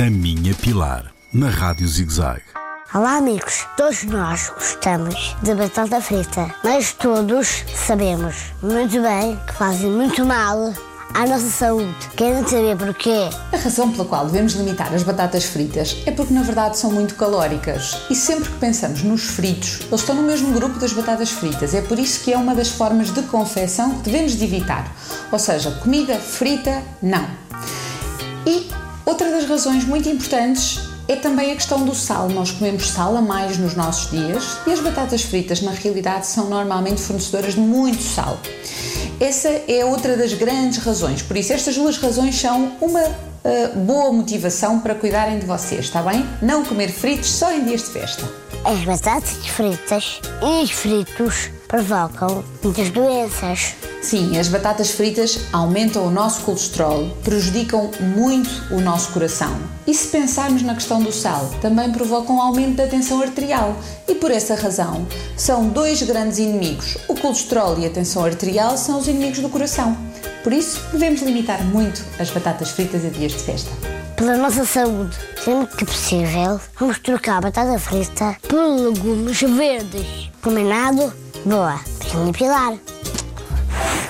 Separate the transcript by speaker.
Speaker 1: A Minha Pilar, na Rádio ZigZag.
Speaker 2: Olá, amigos. Todos nós gostamos de batata frita, mas todos sabemos muito bem que fazem muito mal à nossa saúde. Querem saber porquê?
Speaker 3: A razão pela qual devemos limitar as batatas fritas é porque, na verdade, são muito calóricas. E sempre que pensamos nos fritos, eles estão no mesmo grupo das batatas fritas. É por isso que é uma das formas de confecção que devemos de evitar. Ou seja, comida frita, não. E outra das razões muito importantes é também a questão do sal. Nós comemos sal a mais nos nossos dias e as batatas fritas, na realidade, são normalmente fornecedoras de muito sal. Essa é outra das grandes razões. Por isso, estas duas razões são uma uh, boa motivação para cuidarem de vocês, está bem? Não comer fritos só em dias de festa.
Speaker 2: As batatas fritas e os fritos provocam muitas doenças.
Speaker 3: Sim, as batatas fritas aumentam o nosso colesterol, prejudicam muito o nosso coração. E se pensarmos na questão do sal, também provocam um aumento da tensão arterial. E por essa razão, são dois grandes inimigos. O colesterol e a tensão arterial são os inimigos do coração. Por isso, devemos limitar muito as batatas fritas a dias de festa.
Speaker 2: Pela nossa saúde, sempre que possível, vamos trocar a batata frita por legumes verdes. Combinado? Boa. Minha Pilar.